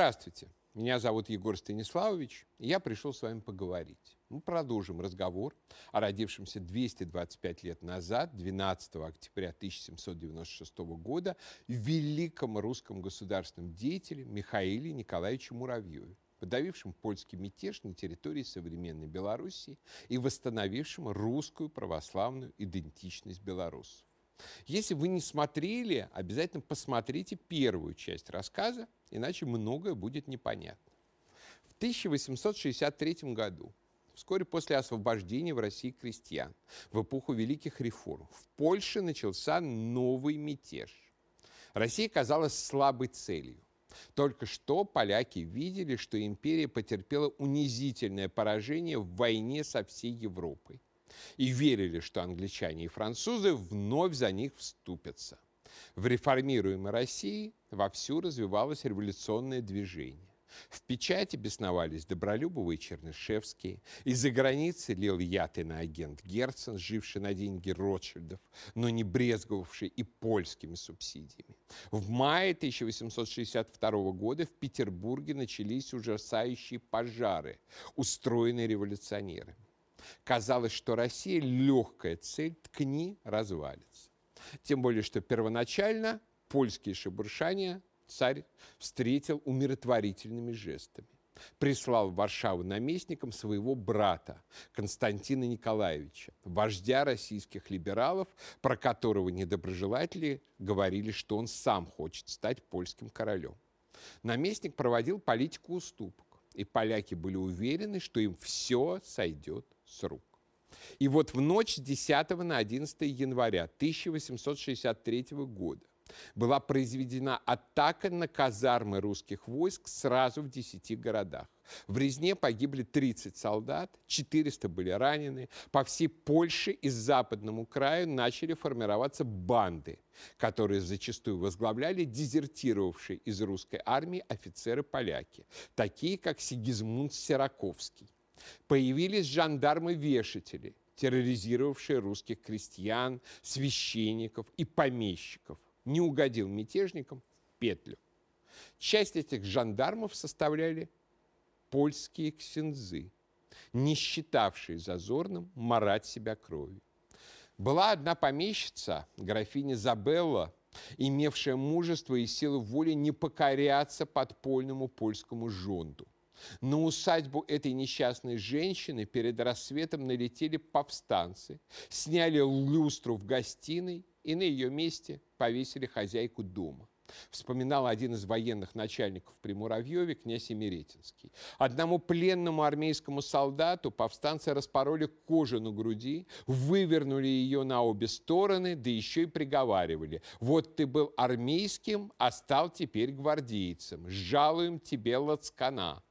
Здравствуйте, меня зовут Егор Станиславович, и я пришел с вами поговорить. Мы продолжим разговор о родившемся 225 лет назад, 12 октября 1796 года, великом русском государственном деятеле Михаиле Николаевиче Муравьеве, подавившем польский мятеж на территории современной Белоруссии и восстановившем русскую православную идентичность белорусов. Если вы не смотрели, обязательно посмотрите первую часть рассказа, иначе многое будет непонятно. В 1863 году, вскоре после освобождения в России крестьян, в эпоху великих реформ, в Польше начался новый мятеж. Россия казалась слабой целью. Только что поляки видели, что империя потерпела унизительное поражение в войне со всей Европой и верили, что англичане и французы вновь за них вступятся. В реформируемой России вовсю развивалось революционное движение. В печати бесновались Добролюбовы и Чернышевские. Из-за границы лил яд агент Герцен, живший на деньги Ротшильдов, но не брезговавший и польскими субсидиями. В мае 1862 года в Петербурге начались ужасающие пожары, устроенные революционерами. Казалось, что Россия легкая цель, ткни, развалится. Тем более, что первоначально польские шебуршания царь встретил умиротворительными жестами. Прислал в Варшаву наместником своего брата Константина Николаевича, вождя российских либералов, про которого недоброжелатели говорили, что он сам хочет стать польским королем. Наместник проводил политику уступок, и поляки были уверены, что им все сойдет с рук. И вот в ночь с 10 на 11 января 1863 года была произведена атака на казармы русских войск сразу в 10 городах. В Резне погибли 30 солдат, 400 были ранены. По всей Польше и западному краю начали формироваться банды, которые зачастую возглавляли дезертировавшие из русской армии офицеры-поляки, такие как Сигизмунд Сераковский. Появились жандармы-вешатели, терроризировавшие русских крестьян, священников и помещиков. Не угодил мятежникам в петлю. Часть этих жандармов составляли польские ксензы, не считавшие зазорным марать себя кровью. Была одна помещица, графиня Забелла, имевшая мужество и силы воли не покоряться подпольному польскому жонду – на усадьбу этой несчастной женщины перед рассветом налетели повстанцы, сняли люстру в гостиной и на ее месте повесили хозяйку дома. Вспоминал один из военных начальников при Муравьеве, князь Емеретинский. Одному пленному армейскому солдату повстанцы распороли кожу на груди, вывернули ее на обе стороны, да еще и приговаривали. Вот ты был армейским, а стал теперь гвардейцем. Жалуем тебе лацкана.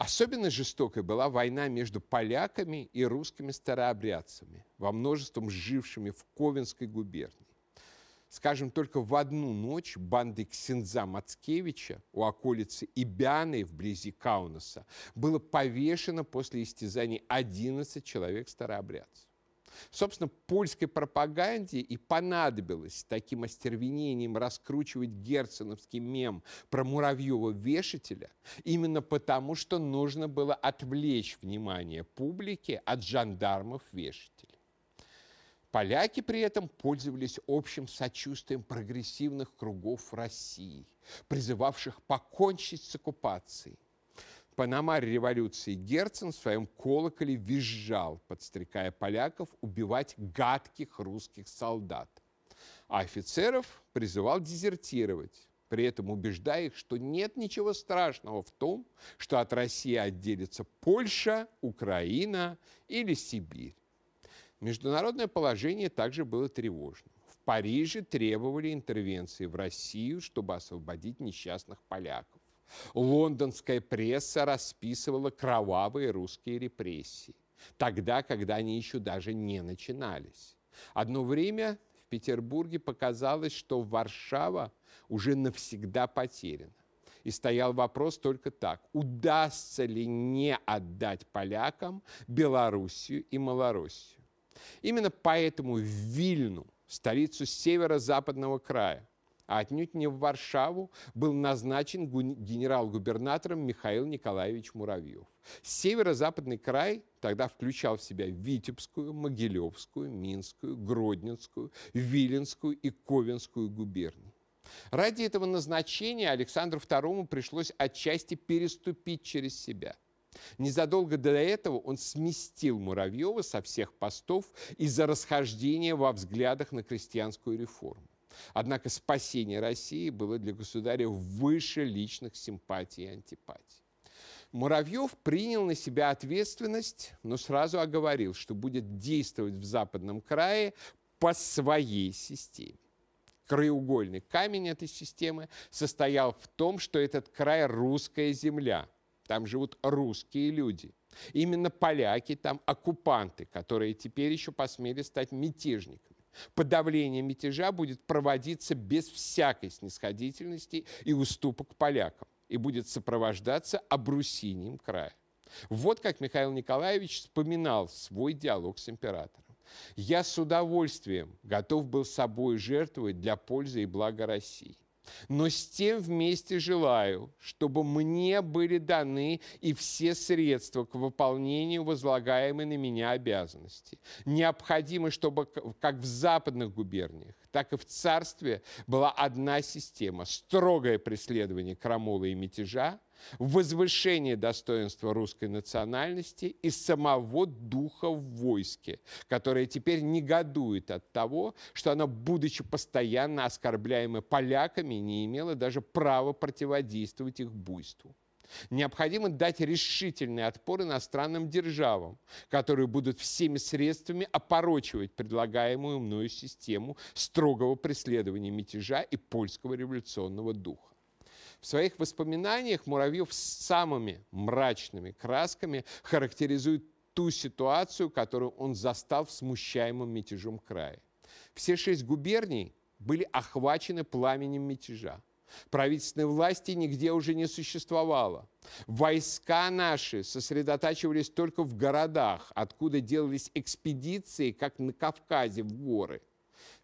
Особенно жестокой была война между поляками и русскими старообрядцами, во множеством жившими в Ковенской губернии. Скажем, только в одну ночь банды Ксенза Мацкевича у околицы Ибяны вблизи Каунаса было повешено после истязаний 11 человек старообрядцев. Собственно, польской пропаганде и понадобилось таким остервенением раскручивать герценовский мем про Муравьева-вешателя, именно потому, что нужно было отвлечь внимание публики от жандармов-вешателей. Поляки при этом пользовались общим сочувствием прогрессивных кругов России, призывавших покончить с оккупацией. Панамаре революции Герцен в своем колоколе визжал, подстрекая поляков убивать гадких русских солдат. А офицеров призывал дезертировать, при этом убеждая их, что нет ничего страшного в том, что от России отделится Польша, Украина или Сибирь. Международное положение также было тревожным. В Париже требовали интервенции в Россию, чтобы освободить несчастных поляков. Лондонская пресса расписывала кровавые русские репрессии, тогда, когда они еще даже не начинались. Одно время в Петербурге показалось, что Варшава уже навсегда потеряна. И стоял вопрос только так, удастся ли не отдать полякам Белоруссию и Малороссию. Именно поэтому в Вильну, столицу северо-западного края, а отнюдь не в Варшаву, был назначен генерал-губернатором Михаил Николаевич Муравьев. Северо-западный край тогда включал в себя Витебскую, Могилевскую, Минскую, Гродненскую, Виленскую и Ковенскую губернии. Ради этого назначения Александру II пришлось отчасти переступить через себя. Незадолго до этого он сместил Муравьева со всех постов из-за расхождения во взглядах на крестьянскую реформу. Однако спасение России было для государя выше личных симпатий и антипатий. Муравьев принял на себя ответственность, но сразу оговорил, что будет действовать в Западном крае по своей системе. Краеугольный камень этой системы состоял в том, что этот край – русская земля. Там живут русские люди. Именно поляки там оккупанты, которые теперь еще посмели стать мятежниками. Подавление мятежа будет проводиться без всякой снисходительности и уступок полякам и будет сопровождаться обрусинием края. Вот как Михаил Николаевич вспоминал свой диалог с императором. «Я с удовольствием готов был собой жертвовать для пользы и блага России но с тем вместе желаю, чтобы мне были даны и все средства к выполнению возлагаемой на меня обязанности. Необходимо, чтобы как в западных губерниях, так и в царстве была одна система – строгое преследование крамолы и мятежа, возвышение достоинства русской национальности и самого духа в войске, которое теперь негодует от того, что оно, будучи постоянно оскорбляемо поляками, не имело даже права противодействовать их буйству. Необходимо дать решительный отпор иностранным державам, которые будут всеми средствами опорочивать предлагаемую мною систему строгого преследования мятежа и польского революционного духа. В своих воспоминаниях Муравьев самыми мрачными красками характеризует ту ситуацию, которую он застал в смущаемом мятежом крае. Все шесть губерний были охвачены пламенем мятежа. Правительственной власти нигде уже не существовало. Войска наши сосредотачивались только в городах, откуда делались экспедиции, как на Кавказе, в горы.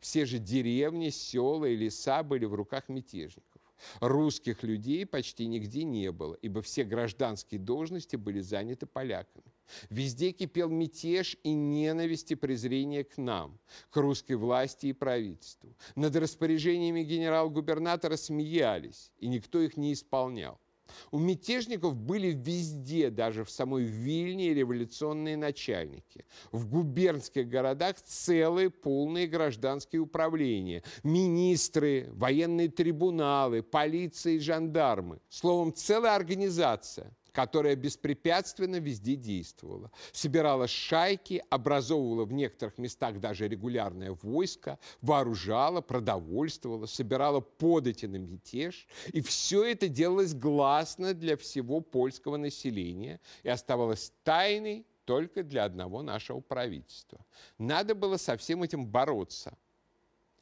Все же деревни, села и леса были в руках мятежников. Русских людей почти нигде не было, ибо все гражданские должности были заняты поляками. Везде кипел мятеж и ненависть и презрение к нам, к русской власти и правительству. Над распоряжениями генерал-губернатора смеялись, и никто их не исполнял. У мятежников были везде, даже в самой Вильне, революционные начальники. В губернских городах целые полные гражданские управления, министры, военные трибуналы, полиция и жандармы. Словом, целая организация, которая беспрепятственно везде действовала. Собирала шайки, образовывала в некоторых местах даже регулярное войско, вооружала, продовольствовала, собирала подати на мятеж. И все это делалось гласно для всего польского населения и оставалось тайной только для одного нашего правительства. Надо было со всем этим бороться –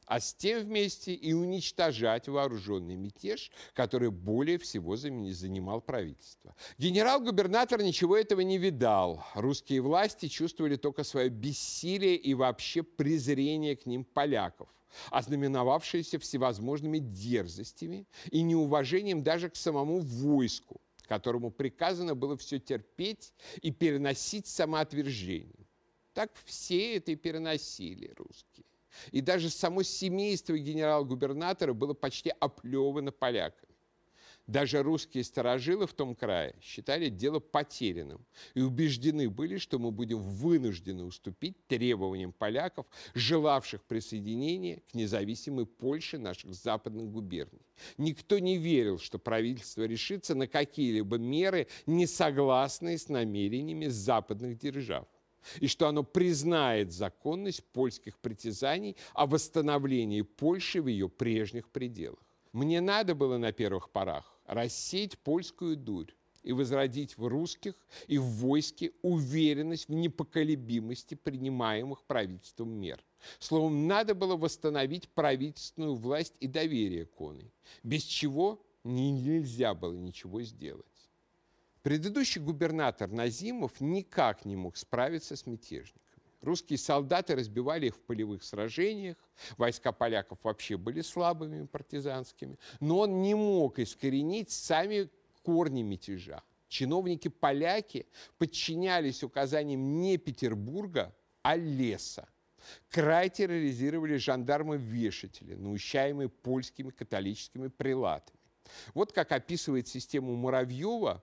а с тем вместе и уничтожать вооруженный мятеж, который более всего занимал правительство. Генерал-губернатор ничего этого не видал. Русские власти чувствовали только свое бессилие и вообще презрение к ним поляков ознаменовавшееся всевозможными дерзостями и неуважением даже к самому войску, которому приказано было все терпеть и переносить самоотвержение. Так все это и переносили русские. И даже само семейство генерал-губернатора было почти оплевано поляками. Даже русские сторожилы в том крае считали дело потерянным и убеждены были, что мы будем вынуждены уступить требованиям поляков, желавших присоединения к независимой Польше наших западных губерний. Никто не верил, что правительство решится на какие-либо меры, не согласные с намерениями западных держав и что оно признает законность польских притязаний о восстановлении Польши в ее прежних пределах. Мне надо было на первых порах рассеять польскую дурь и возродить в русских и в войске уверенность в непоколебимости принимаемых правительством мер. Словом, надо было восстановить правительственную власть и доверие к оной, без чего нельзя было ничего сделать. Предыдущий губернатор Назимов никак не мог справиться с мятежниками. Русские солдаты разбивали их в полевых сражениях, войска поляков вообще были слабыми партизанскими, но он не мог искоренить сами корни мятежа. Чиновники-поляки подчинялись указаниям не Петербурга, а леса. Край терроризировали жандармы-вешатели, наущаемые польскими католическими прилатами. Вот как описывает систему Муравьева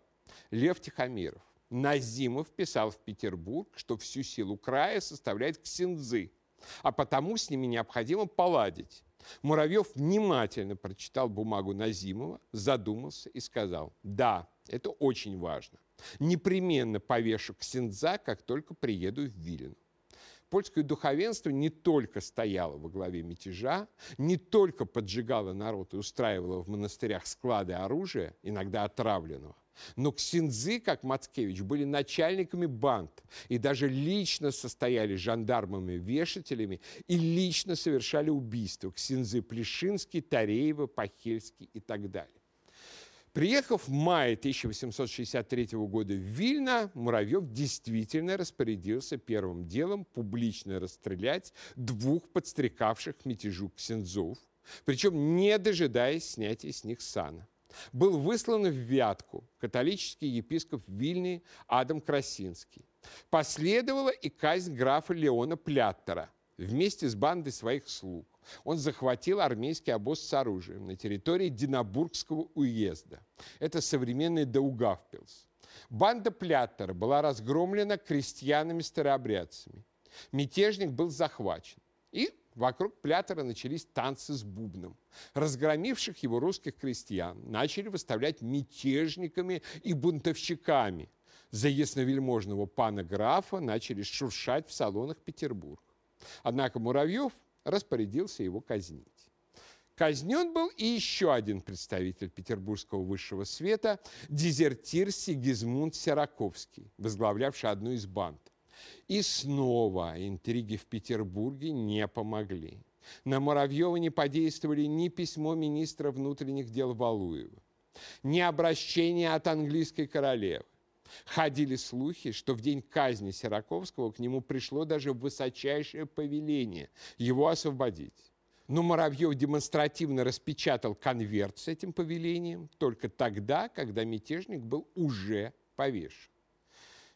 Лев Тихомиров. Назимов писал в Петербург, что всю силу края составляет ксензы, а потому с ними необходимо поладить. Муравьев внимательно прочитал бумагу Назимова, задумался и сказал, да, это очень важно. Непременно повешу ксенза, как только приеду в Вильну польское духовенство не только стояло во главе мятежа, не только поджигало народ и устраивало в монастырях склады оружия, иногда отравленного, но ксензы, как Мацкевич, были начальниками банд и даже лично состояли жандармами-вешателями и лично совершали убийства. Ксензы Плешинский, Тареева, Пахельский и так далее. Приехав в мае 1863 года в Вильно, Муравьев действительно распорядился первым делом публично расстрелять двух подстрекавших мятежу ксензов, причем не дожидаясь снятия с них сана. Был выслан в Вятку католический епископ Вильни Адам Красинский. Последовала и казнь графа Леона Пляттера вместе с бандой своих слуг он захватил армейский обоз с оружием на территории Динабургского уезда. Это современный Даугавпилс. Банда Пляттера была разгромлена крестьянами-старообрядцами. Мятежник был захвачен. И вокруг Плятера начались танцы с бубном. Разгромивших его русских крестьян начали выставлять мятежниками и бунтовщиками. За ясновельможного пана графа начали шуршать в салонах Петербурга. Однако Муравьев распорядился его казнить. Казнен был и еще один представитель петербургского высшего света, дезертир Сигизмунд Сираковский, возглавлявший одну из банд. И снова интриги в Петербурге не помогли. На Муравьева не подействовали ни письмо министра внутренних дел Валуева, ни обращение от английской королевы, Ходили слухи, что в день казни Сираковского к нему пришло даже высочайшее повеление его освободить. Но Муравьев демонстративно распечатал конверт с этим повелением только тогда, когда мятежник был уже повешен.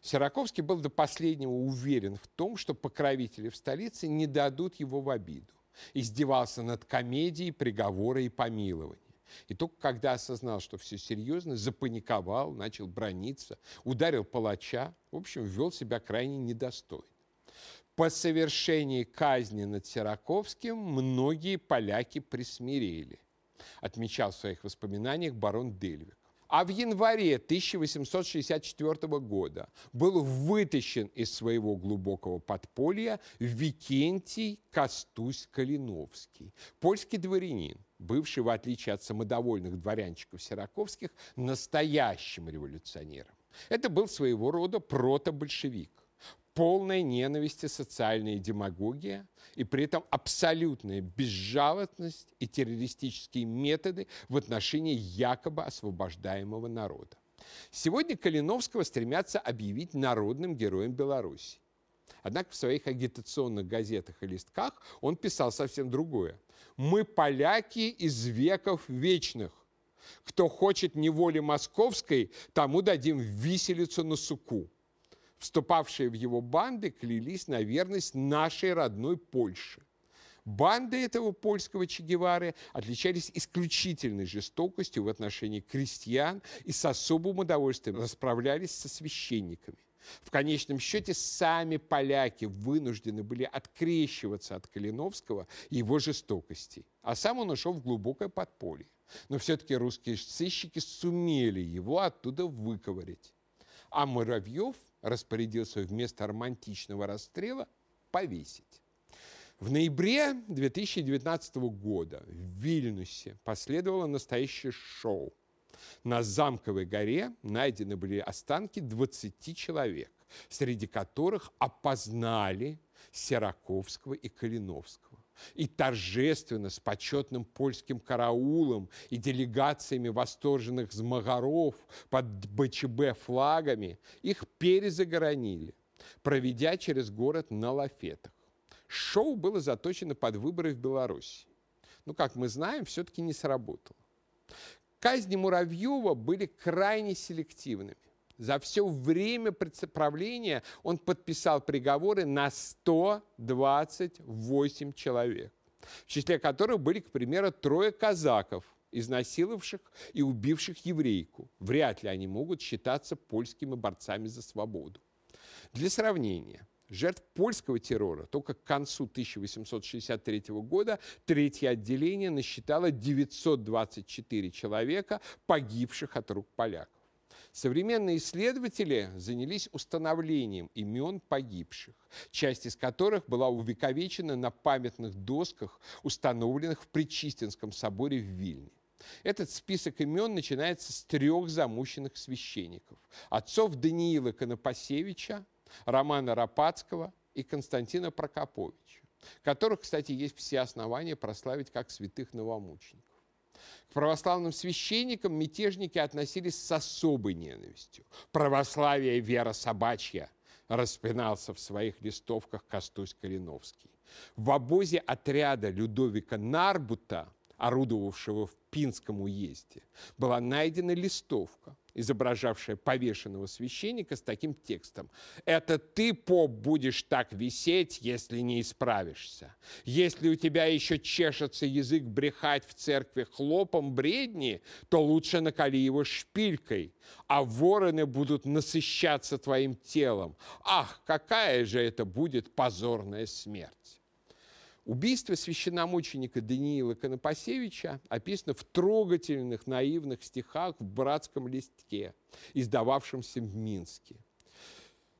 Сираковский был до последнего уверен в том, что покровители в столице не дадут его в обиду. Издевался над комедией приговора и помилования. И только когда осознал, что все серьезно, запаниковал, начал брониться, ударил палача, в общем, вел себя крайне недостойно. По совершении казни над Сираковским многие поляки присмирели, отмечал в своих воспоминаниях барон Дельвик. А в январе 1864 года был вытащен из своего глубокого подполья Викентий Костусь-Калиновский, польский дворянин, бывший, в отличие от самодовольных дворянчиков Сираковских, настоящим революционером. Это был своего рода протобольшевик полная ненависти, социальная демагогия и при этом абсолютная безжалостность и террористические методы в отношении якобы освобождаемого народа. Сегодня Калиновского стремятся объявить народным героем Беларуси. Однако в своих агитационных газетах и листках он писал совсем другое. «Мы поляки из веков вечных. Кто хочет неволи московской, тому дадим виселицу на суку». Вступавшие в его банды клялись на верность нашей родной Польше. Банды этого польского Че отличались исключительной жестокостью в отношении крестьян и с особым удовольствием расправлялись со священниками. В конечном счете сами поляки вынуждены были открещиваться от Калиновского и его жестокости, а сам он ушел в глубокое подполье. Но все-таки русские сыщики сумели его оттуда выковырять. А Муравьев распорядился вместо романтичного расстрела повесить. В ноябре 2019 года в Вильнюсе последовало настоящее шоу – на Замковой горе найдены были останки 20 человек, среди которых опознали Сераковского и Калиновского. И торжественно с почетным польским караулом и делегациями восторженных змагаров под БЧБ флагами их перезагоронили. проведя через город на лафетах. Шоу было заточено под выборы в Беларуси. Ну, как мы знаем, все-таки не сработало. Казни Муравьева были крайне селективными. За все время правления он подписал приговоры на 128 человек, в числе которых были, к примеру, трое казаков, изнасиловавших и убивших еврейку. Вряд ли они могут считаться польскими борцами за свободу. Для сравнения, жертв польского террора только к концу 1863 года третье отделение насчитало 924 человека, погибших от рук поляков. Современные исследователи занялись установлением имен погибших, часть из которых была увековечена на памятных досках, установленных в Причистинском соборе в Вильне. Этот список имен начинается с трех замученных священников. Отцов Даниила Конопасевича, Романа Рапацкого и Константина Прокоповича, которых, кстати, есть все основания прославить как святых новомучеников. К православным священникам мятежники относились с особой ненавистью. Православие – вера собачья, распинался в своих листовках Костусь Калиновский. В обозе отряда Людовика Нарбута орудовавшего в Пинском уезде, была найдена листовка, изображавшая повешенного священника с таким текстом. «Это ты, поп, будешь так висеть, если не исправишься. Если у тебя еще чешется язык брехать в церкви хлопом бредни, то лучше накали его шпилькой, а вороны будут насыщаться твоим телом. Ах, какая же это будет позорная смерть!» Убийство священномученика Даниила Конопасевича описано в трогательных наивных стихах в «Братском листке», издававшемся в Минске.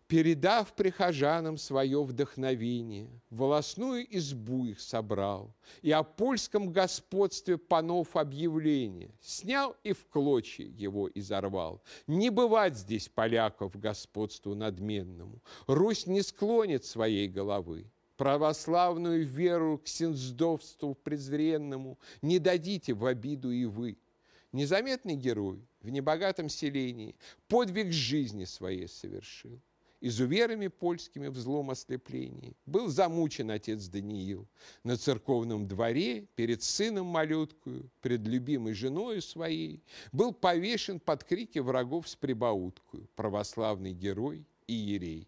Передав прихожанам свое вдохновение, волосную избу их собрал, и о польском господстве панов объявление, снял и в клочья его изорвал. Не бывать здесь поляков господству надменному, Русь не склонит своей головы, православную веру к синздовству презренному не дадите в обиду и вы. Незаметный герой в небогатом селении подвиг жизни своей совершил. Изуверами польскими в злом ослеплении был замучен отец Даниил на церковном дворе перед сыном малюткою, пред любимой женой своей, был повешен под крики врагов с прибауткою, православный герой и ерей.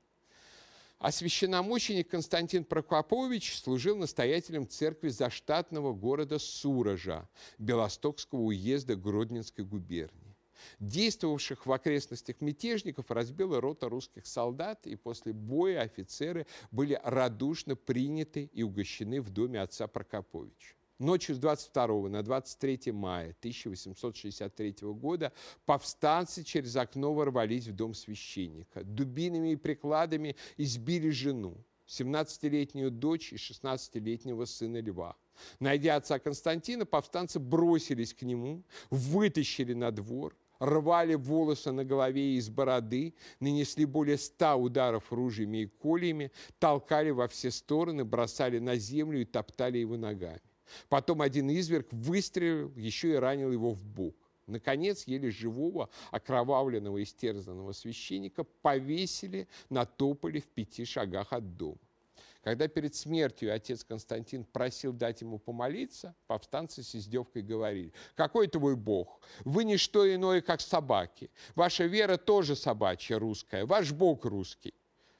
А священномученик Константин Прокопович служил настоятелем церкви заштатного города Суража Белостокского уезда Гродненской губернии. Действовавших в окрестностях мятежников разбила рота русских солдат, и после боя офицеры были радушно приняты и угощены в доме отца Прокоповича. Ночью с 22 на 23 мая 1863 года повстанцы через окно ворвались в дом священника. Дубинами и прикладами избили жену, 17-летнюю дочь и 16-летнего сына Льва. Найдя отца Константина, повстанцы бросились к нему, вытащили на двор, рвали волосы на голове и из бороды, нанесли более ста ударов ружьями и кольями, толкали во все стороны, бросали на землю и топтали его ногами. Потом один изверг выстрелил, еще и ранил его в бок. Наконец, еле живого, окровавленного, истерзанного священника повесили на тополе в пяти шагах от дома. Когда перед смертью отец Константин просил дать ему помолиться, повстанцы с издевкой говорили, «Какой твой Бог? Вы не что иное, как собаки. Ваша вера тоже собачья русская, ваш Бог русский».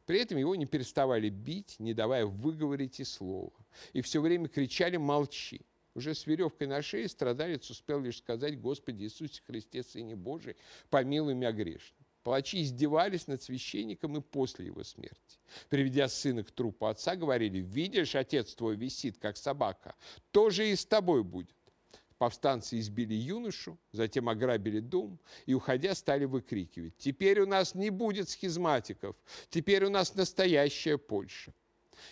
При этом его не переставали бить, не давая выговорить и слова. И все время кричали «молчи». Уже с веревкой на шее страдалец успел лишь сказать «Господи Иисусе Христе, Сыне Божий, помилуй меня грешным». Палачи издевались над священником и после его смерти. Приведя сына к трупу отца, говорили, видишь, отец твой висит, как собака, тоже и с тобой будет. Повстанцы избили юношу, затем ограбили дом и, уходя, стали выкрикивать «Теперь у нас не будет схизматиков, теперь у нас настоящая Польша».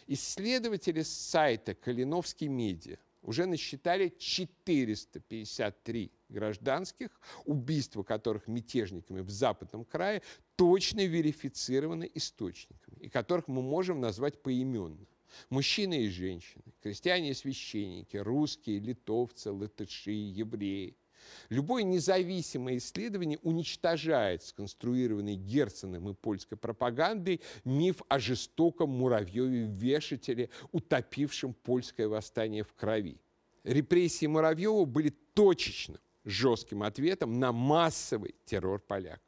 Исследователи с сайта «Калиновский медиа» уже насчитали 453 гражданских, убийства которых мятежниками в Западном крае точно верифицированы источниками, и которых мы можем назвать поименно. Мужчины и женщины, крестьяне и священники, русские, литовцы, латыши, евреи. Любое независимое исследование уничтожает сконструированный Герценом и польской пропагандой миф о жестоком муравьеве-вешателе, утопившем польское восстание в крови. Репрессии Муравьева были точечным, жестким ответом на массовый террор поляков.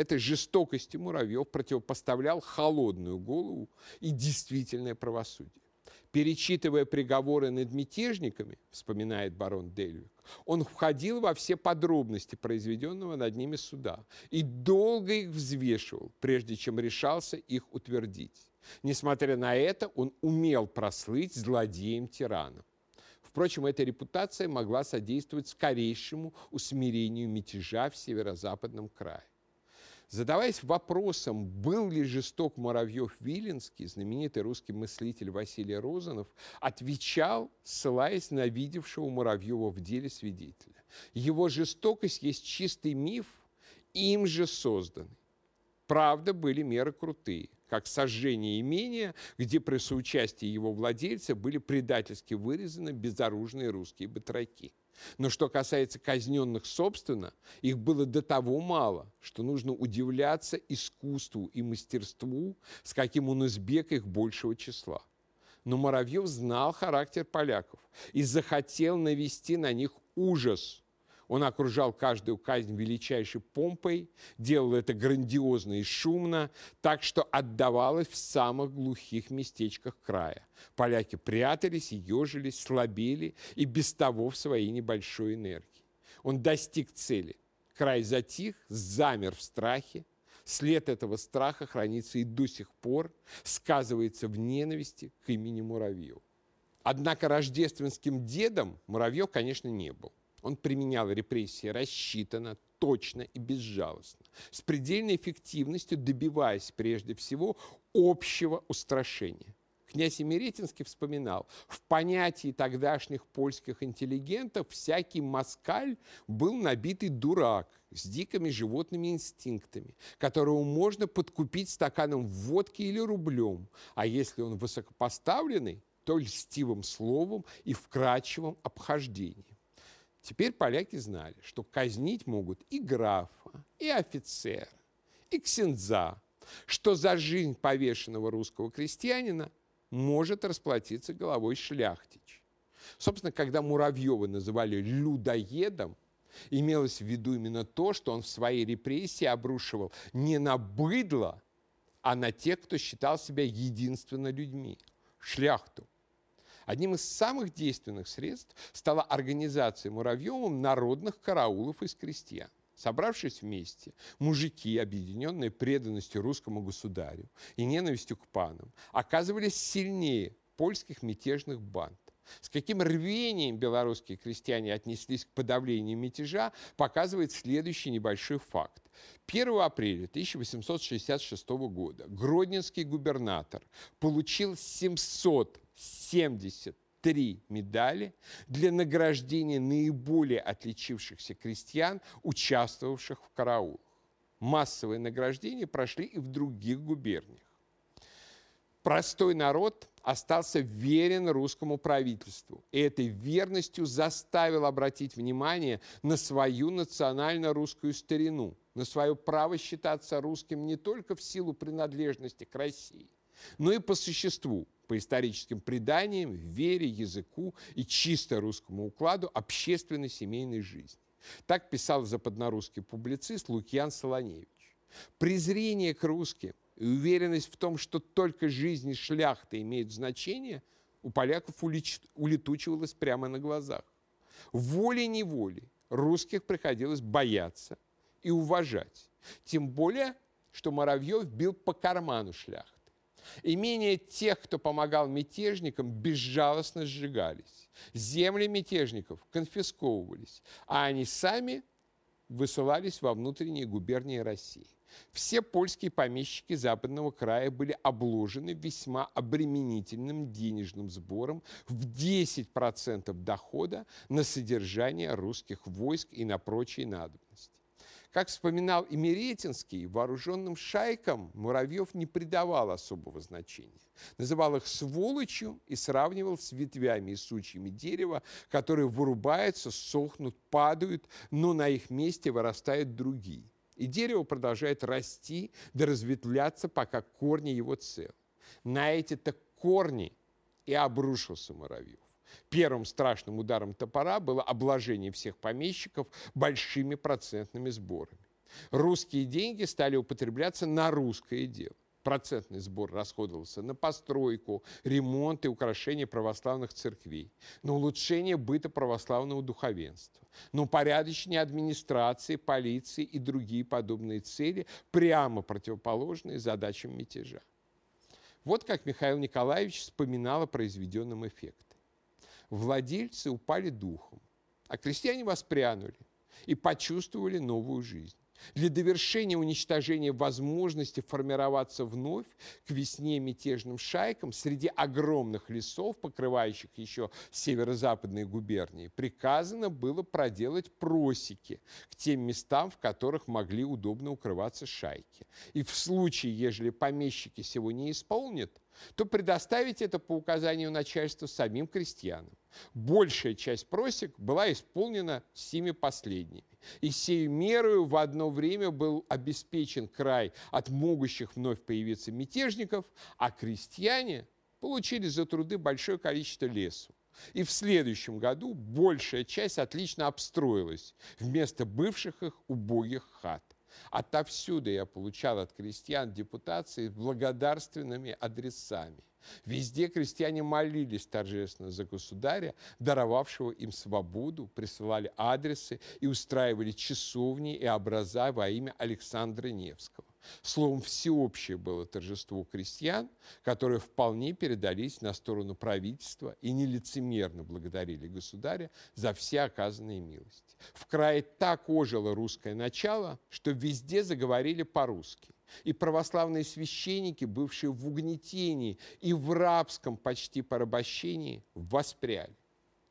Этой жестокости Муравьев противопоставлял холодную голову и действительное правосудие. Перечитывая приговоры над мятежниками, вспоминает барон Дельвик, он входил во все подробности произведенного над ними суда и долго их взвешивал, прежде чем решался их утвердить. Несмотря на это, он умел прослыть злодеем-тираном. Впрочем, эта репутация могла содействовать скорейшему усмирению мятежа в северо-западном крае. Задаваясь вопросом, был ли жесток Муравьев-Виленский, знаменитый русский мыслитель Василий Розанов отвечал, ссылаясь на видевшего Муравьева в деле свидетеля. Его жестокость есть чистый миф, им же созданный. Правда, были меры крутые, как сожжение имения, где при соучастии его владельца были предательски вырезаны безоружные русские батраки. Но что касается казненных собственно, их было до того мало, что нужно удивляться искусству и мастерству, с каким он избег их большего числа. Но Муравьев знал характер поляков и захотел навести на них ужас – он окружал каждую казнь величайшей помпой, делал это грандиозно и шумно, так что отдавалось в самых глухих местечках края. Поляки прятались ежились, слабели и без того в своей небольшой энергии. Он достиг цели. Край затих, замер в страхе. След этого страха хранится и до сих пор, сказывается в ненависти к имени Муравьева. Однако рождественским дедом Муравьев, конечно, не был. Он применял репрессии рассчитанно, точно и безжалостно, с предельной эффективностью добиваясь прежде всего общего устрашения. Князь Емеретинский вспоминал, в понятии тогдашних польских интеллигентов всякий москаль был набитый дурак с дикими животными инстинктами, которого можно подкупить стаканом водки или рублем, а если он высокопоставленный, то льстивым словом и вкрадчивым обхождением. Теперь поляки знали, что казнить могут и графа, и офицера, и ксенза, что за жизнь повешенного русского крестьянина может расплатиться головой шляхтич. Собственно, когда Муравьева называли людоедом, имелось в виду именно то, что он в своей репрессии обрушивал не на быдло, а на тех, кто считал себя единственно людьми – шляхту. Одним из самых действенных средств стала организация Муравьевым народных караулов из крестьян. Собравшись вместе, мужики, объединенные преданностью русскому государю и ненавистью к панам, оказывались сильнее польских мятежных банд. С каким рвением белорусские крестьяне отнеслись к подавлению мятежа, показывает следующий небольшой факт. 1 апреля 1866 года гродненский губернатор получил 700 73 медали для награждения наиболее отличившихся крестьян, участвовавших в караулах. Массовые награждения прошли и в других губерниях. Простой народ остался верен русскому правительству. И этой верностью заставил обратить внимание на свою национально-русскую старину, на свое право считаться русским не только в силу принадлежности к России, но и по существу, по историческим преданиям, вере, языку и чисто русскому укладу общественной семейной жизни. Так писал западнорусский публицист Лукьян Солоневич. Презрение к русским и уверенность в том, что только жизнь шляхты имеют значение, у поляков улетучивалась прямо на глазах. Волей-неволей русских приходилось бояться и уважать. Тем более, что Моровьев бил по карману шляхты. Имения тех, кто помогал мятежникам, безжалостно сжигались. Земли мятежников конфисковывались, а они сами высылались во внутренние губернии России. Все польские помещики западного края были обложены весьма обременительным денежным сбором в 10% дохода на содержание русских войск и на прочие надобности. Как вспоминал и Меретинский, вооруженным шайкам Муравьев не придавал особого значения. Называл их сволочью и сравнивал с ветвями и сучьями дерева, которые вырубаются, сохнут, падают, но на их месте вырастают другие. И дерево продолжает расти, да разветвляться, пока корни его целы. На эти-то корни и обрушился Муравьев. Первым страшным ударом топора было обложение всех помещиков большими процентными сборами. Русские деньги стали употребляться на русское дело. Процентный сбор расходовался на постройку, ремонт и украшение православных церквей, на улучшение быта православного духовенства, на упорядочение администрации, полиции и другие подобные цели, прямо противоположные задачам мятежа. Вот как Михаил Николаевич вспоминал о произведенном эффекте владельцы упали духом, а крестьяне воспрянули и почувствовали новую жизнь. Для довершения уничтожения возможности формироваться вновь к весне мятежным шайкам среди огромных лесов, покрывающих еще северо-западные губернии, приказано было проделать просеки к тем местам, в которых могли удобно укрываться шайки. И в случае, ежели помещики сего не исполнят, то предоставить это по указанию начальства самим крестьянам. Большая часть просек была исполнена всеми последними. И сей мерою в одно время был обеспечен край от могущих вновь появиться мятежников, а крестьяне получили за труды большое количество лесу. И в следующем году большая часть отлично обстроилась вместо бывших их убогих хат. Отовсюду я получал от крестьян депутации с благодарственными адресами. Везде крестьяне молились торжественно за государя, даровавшего им свободу, присылали адресы и устраивали часовни и образа во имя Александра Невского. Словом, всеобщее было торжество крестьян, которые вполне передались на сторону правительства и нелицемерно благодарили государя за все оказанные милости. В крае так ожило русское начало, что везде заговорили по-русски. И православные священники, бывшие в угнетении и в рабском почти порабощении, воспряли.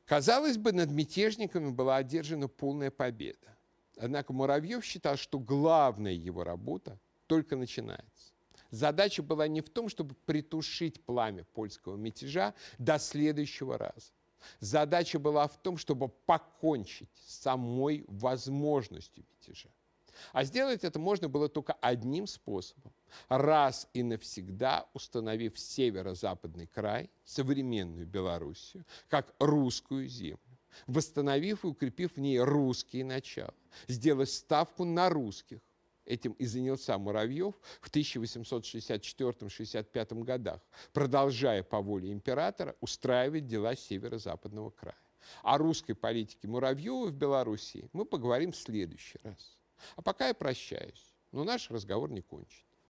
Казалось бы, над мятежниками была одержана полная победа. Однако Муравьев считал, что главная его работа только начинается. Задача была не в том, чтобы притушить пламя польского мятежа до следующего раза. Задача была в том, чтобы покончить с самой возможностью мятежа. А сделать это можно было только одним способом. Раз и навсегда установив северо-западный край, современную Белоруссию, как русскую землю восстановив и укрепив в ней русские начала, сделать ставку на русских, Этим и занялся Муравьев в 1864-65 годах, продолжая по воле императора устраивать дела северо-западного края. О русской политике Муравьева в Белоруссии мы поговорим в следующий раз. А пока я прощаюсь, но наш разговор не кончен.